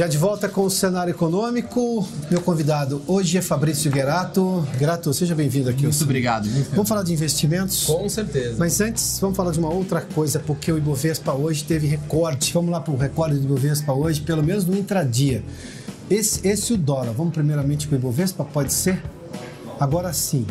Já de volta com o cenário econômico, meu convidado hoje é Fabrício Gerato. Gerato, seja bem-vindo aqui. Muito obrigado. Muito vamos falar de investimentos? Com certeza. Mas antes, vamos falar de uma outra coisa, porque o Ibovespa hoje teve recorde. Vamos lá para o recorde do Ibovespa hoje, pelo menos no intradia. Esse, esse o dólar. Vamos primeiramente com o Ibovespa, pode ser? Agora sim.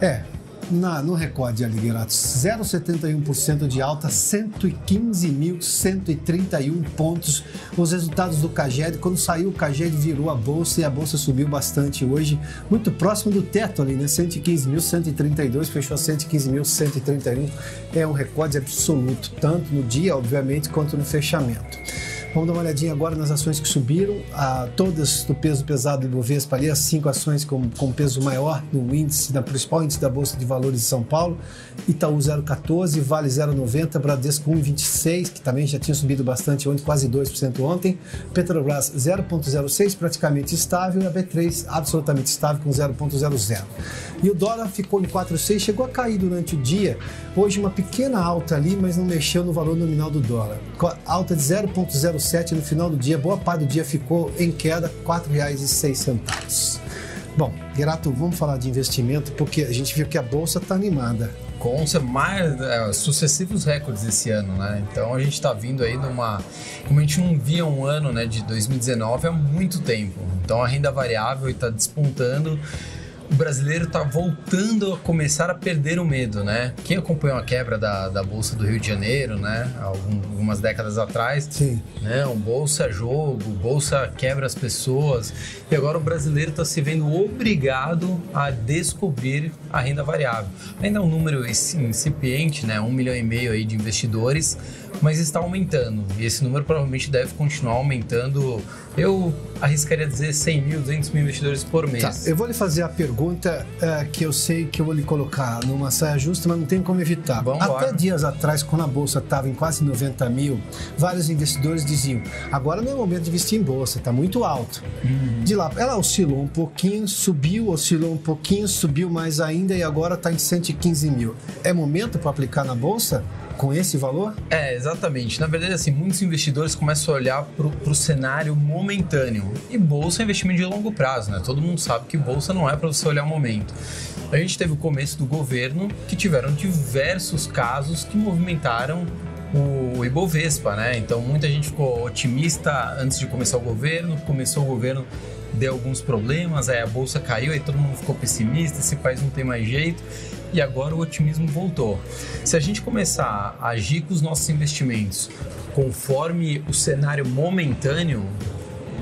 É, na, no recorde ali, Guerato, 0,71% de alta, 115.131 pontos. Os resultados do Caged, quando saiu o Caged virou a bolsa e a bolsa subiu bastante hoje, muito próximo do teto ali, né? 115.132, fechou a 115.131. É um recorde absoluto, tanto no dia, obviamente, quanto no fechamento. Vamos dar uma olhadinha agora nas ações que subiram, a, todas do peso pesado do Bovespa ali, as cinco ações com, com peso maior no índice, na principal índice da Bolsa de Valores de São Paulo, Itaú 0,14, Vale 0,90, Bradesco 1,26, que também já tinha subido bastante ontem, quase 2% ontem, Petrobras 0,06, praticamente estável, e a B3 absolutamente estável com 0,00. E o dólar ficou em 4,6, chegou a cair durante o dia, hoje uma pequena alta ali, mas não mexeu no valor nominal do dólar, alta de 0,0 0,7 no final do dia, boa parte do dia ficou em queda, R$ 4,06. Bom, Gerato, vamos falar de investimento porque a gente viu que a bolsa está animada. Com mais é, sucessivos recordes esse ano, né? Então a gente está vindo aí numa. Como a gente não via um ano né, de 2019 há muito tempo. Então a renda variável está despontando o brasileiro está voltando a começar a perder o medo, né? Quem acompanhou a quebra da, da Bolsa do Rio de Janeiro, né? Algumas décadas atrás, Sim. né? Um bolsa jogo, bolsa quebra as pessoas. E agora o brasileiro está se vendo obrigado a descobrir a renda variável. Ainda é um número incipiente, né? Um milhão e meio aí de investidores, mas está aumentando. E esse número provavelmente deve continuar aumentando. Eu arriscaria dizer 100 mil, 200 mil investidores por mês. Tá, eu vou lhe fazer a pergunta uh, que eu sei que eu vou lhe colocar numa saia justa, mas não tem como evitar. Vamos Até lá. dias atrás, quando a bolsa estava em quase 90 mil, vários investidores diziam: agora não é o momento de investir em bolsa, está muito alto. Uhum. De lá, ela oscilou um pouquinho, subiu, oscilou um pouquinho, subiu mais ainda e agora está em 115 mil. É momento para aplicar na bolsa? Com esse valor? É, exatamente. Na verdade, assim, muitos investidores começam a olhar para o cenário momentâneo. E bolsa é investimento de longo prazo, né? Todo mundo sabe que bolsa não é para você olhar o momento. A gente teve o começo do governo que tiveram diversos casos que movimentaram o Ibovespa, né? Então muita gente ficou otimista antes de começar o governo, começou o governo deu alguns problemas, aí a bolsa caiu, aí todo mundo ficou pessimista, esse país não tem mais jeito e agora o otimismo voltou. Se a gente começar a agir com os nossos investimentos conforme o cenário momentâneo,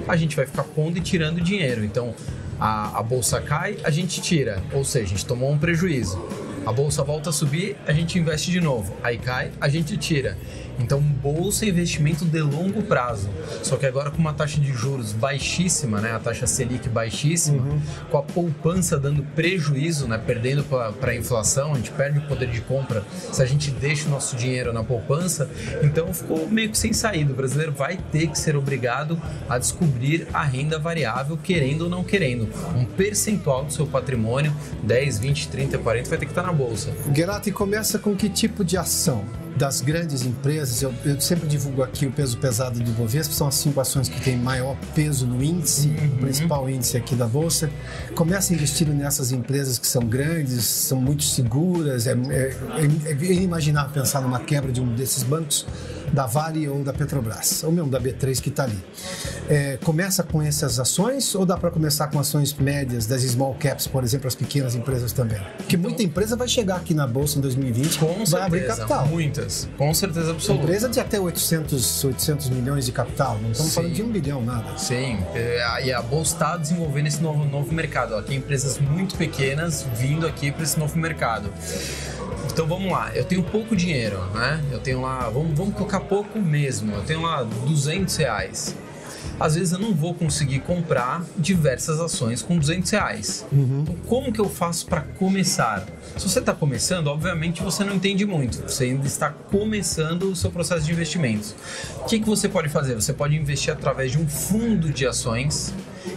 a gente vai ficar pondo e tirando dinheiro. Então a, a bolsa cai, a gente tira, ou seja, a gente tomou um prejuízo. A bolsa volta a subir, a gente investe de novo. Aí cai, a gente tira. Então, bolsa é investimento de longo prazo. Só que agora com uma taxa de juros baixíssima, né? A taxa Selic baixíssima, uhum. com a poupança dando prejuízo, né? Perdendo para a inflação, a gente perde o poder de compra se a gente deixa o nosso dinheiro na poupança. Então, ficou meio que sem saída. O brasileiro vai ter que ser obrigado a descobrir a renda variável, querendo ou não querendo. Um percentual do seu patrimônio, 10, 20, 30, 40, vai ter que estar na bolsa. Gerati, começa com que tipo de ação? Das grandes empresas, eu, eu, sempre divulgo aqui o peso pesado do Bovespa, são as cinco ações que têm maior peso no índice, uhum. o principal índice aqui da Bolsa. Começa investindo nessas empresas que são grandes, são muito seguras, é, é, é, inimaginável pensar numa quebra de um desses bancos da Vale ou da Petrobras, ou mesmo da B3 que está ali. É, começa com essas ações ou dá para começar com ações médias das small caps, por exemplo, as pequenas empresas também? Porque muita empresa vai chegar aqui na bolsa em 2020 com vai certeza, abrir capital. Muitas, com certeza absoluta. Empresa de até 800, 800 milhões de capital, não estamos Sim. falando de um bilhão, nada. Sim, é, e a bolsa está desenvolvendo esse novo, novo mercado. Ela tem empresas muito pequenas vindo aqui para esse novo mercado. Então vamos lá, eu tenho pouco dinheiro, né? Eu tenho lá, vamos, vamos colocar pouco mesmo, eu tenho lá 200 reais. Às vezes eu não vou conseguir comprar diversas ações com 200 reais. Uhum. Então, como que eu faço para começar? Se você está começando, obviamente você não entende muito. Você ainda está começando o seu processo de investimentos. O que, que você pode fazer? Você pode investir através de um fundo de ações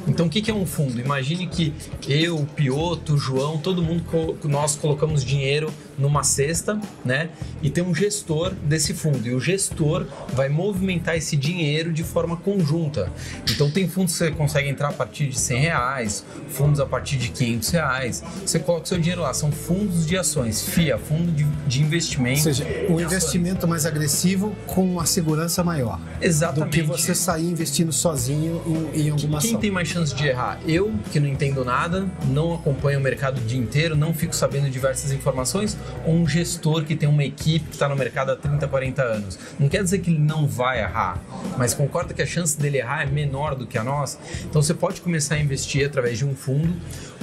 Então, o que, é um fundo? Imagine que eu, o Pioto, o João, todo mundo, nós colocamos dinheiro numa cesta, né? E tem um gestor desse fundo. E o gestor vai movimentar esse dinheiro de forma conjunta. Então, tem fundos que você consegue entrar a partir de 100 reais, fundos a partir de 500 reais. Você coloca o seu dinheiro lá. São fundos de ações, FIA, fundo de, de investimento. Ou seja, um investimento mais agressivo com uma segurança maior. Exatamente. Do que você sair investindo sozinho em, em alguma Quem ação. Mais chance de errar? Eu, que não entendo nada, não acompanho o mercado o dia inteiro, não fico sabendo diversas informações, ou um gestor que tem uma equipe que está no mercado há 30, 40 anos. Não quer dizer que ele não vai errar, mas concorda que a chance dele errar é menor do que a nossa? Então você pode começar a investir através de um fundo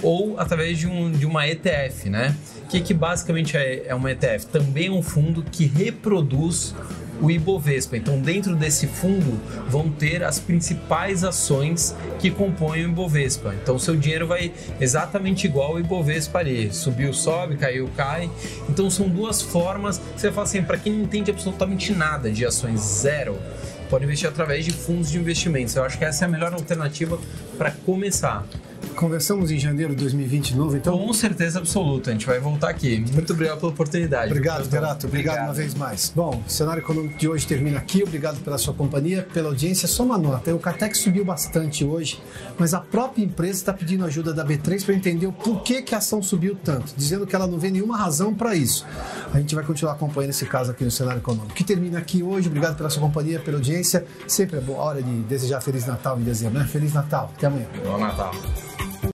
ou através de, um, de uma ETF, né? Que, que basicamente é, é uma ETF? Também é um fundo que reproduz o Ibovespa. Então, dentro desse fundo vão ter as principais ações que compõem o Ibovespa. Então, seu dinheiro vai exatamente igual ao Ibovespa ali. Subiu, sobe, caiu, cai. Então, são duas formas. Você fala assim, para quem não entende absolutamente nada de ações, zero, pode investir através de fundos de investimentos. Eu acho que essa é a melhor alternativa para começar. Conversamos em janeiro de 2020 de novo, então? Com certeza absoluta, a gente vai voltar aqui. Muito obrigado pela oportunidade. Obrigado, Gerato. Obrigado, obrigado, uma vez mais. Bom, o cenário econômico de hoje termina aqui. Obrigado pela sua companhia, pela audiência. Só uma nota: o Catex subiu bastante hoje, mas a própria empresa está pedindo ajuda da B3 para entender o porquê que a ação subiu tanto, dizendo que ela não vê nenhuma razão para isso. A gente vai continuar acompanhando esse caso aqui no cenário econômico. Que termina aqui hoje. Obrigado pela sua companhia, pela audiência. Sempre é boa hora de desejar Feliz Natal em dezembro, né? Feliz Natal. Até amanhã. Bom Natal.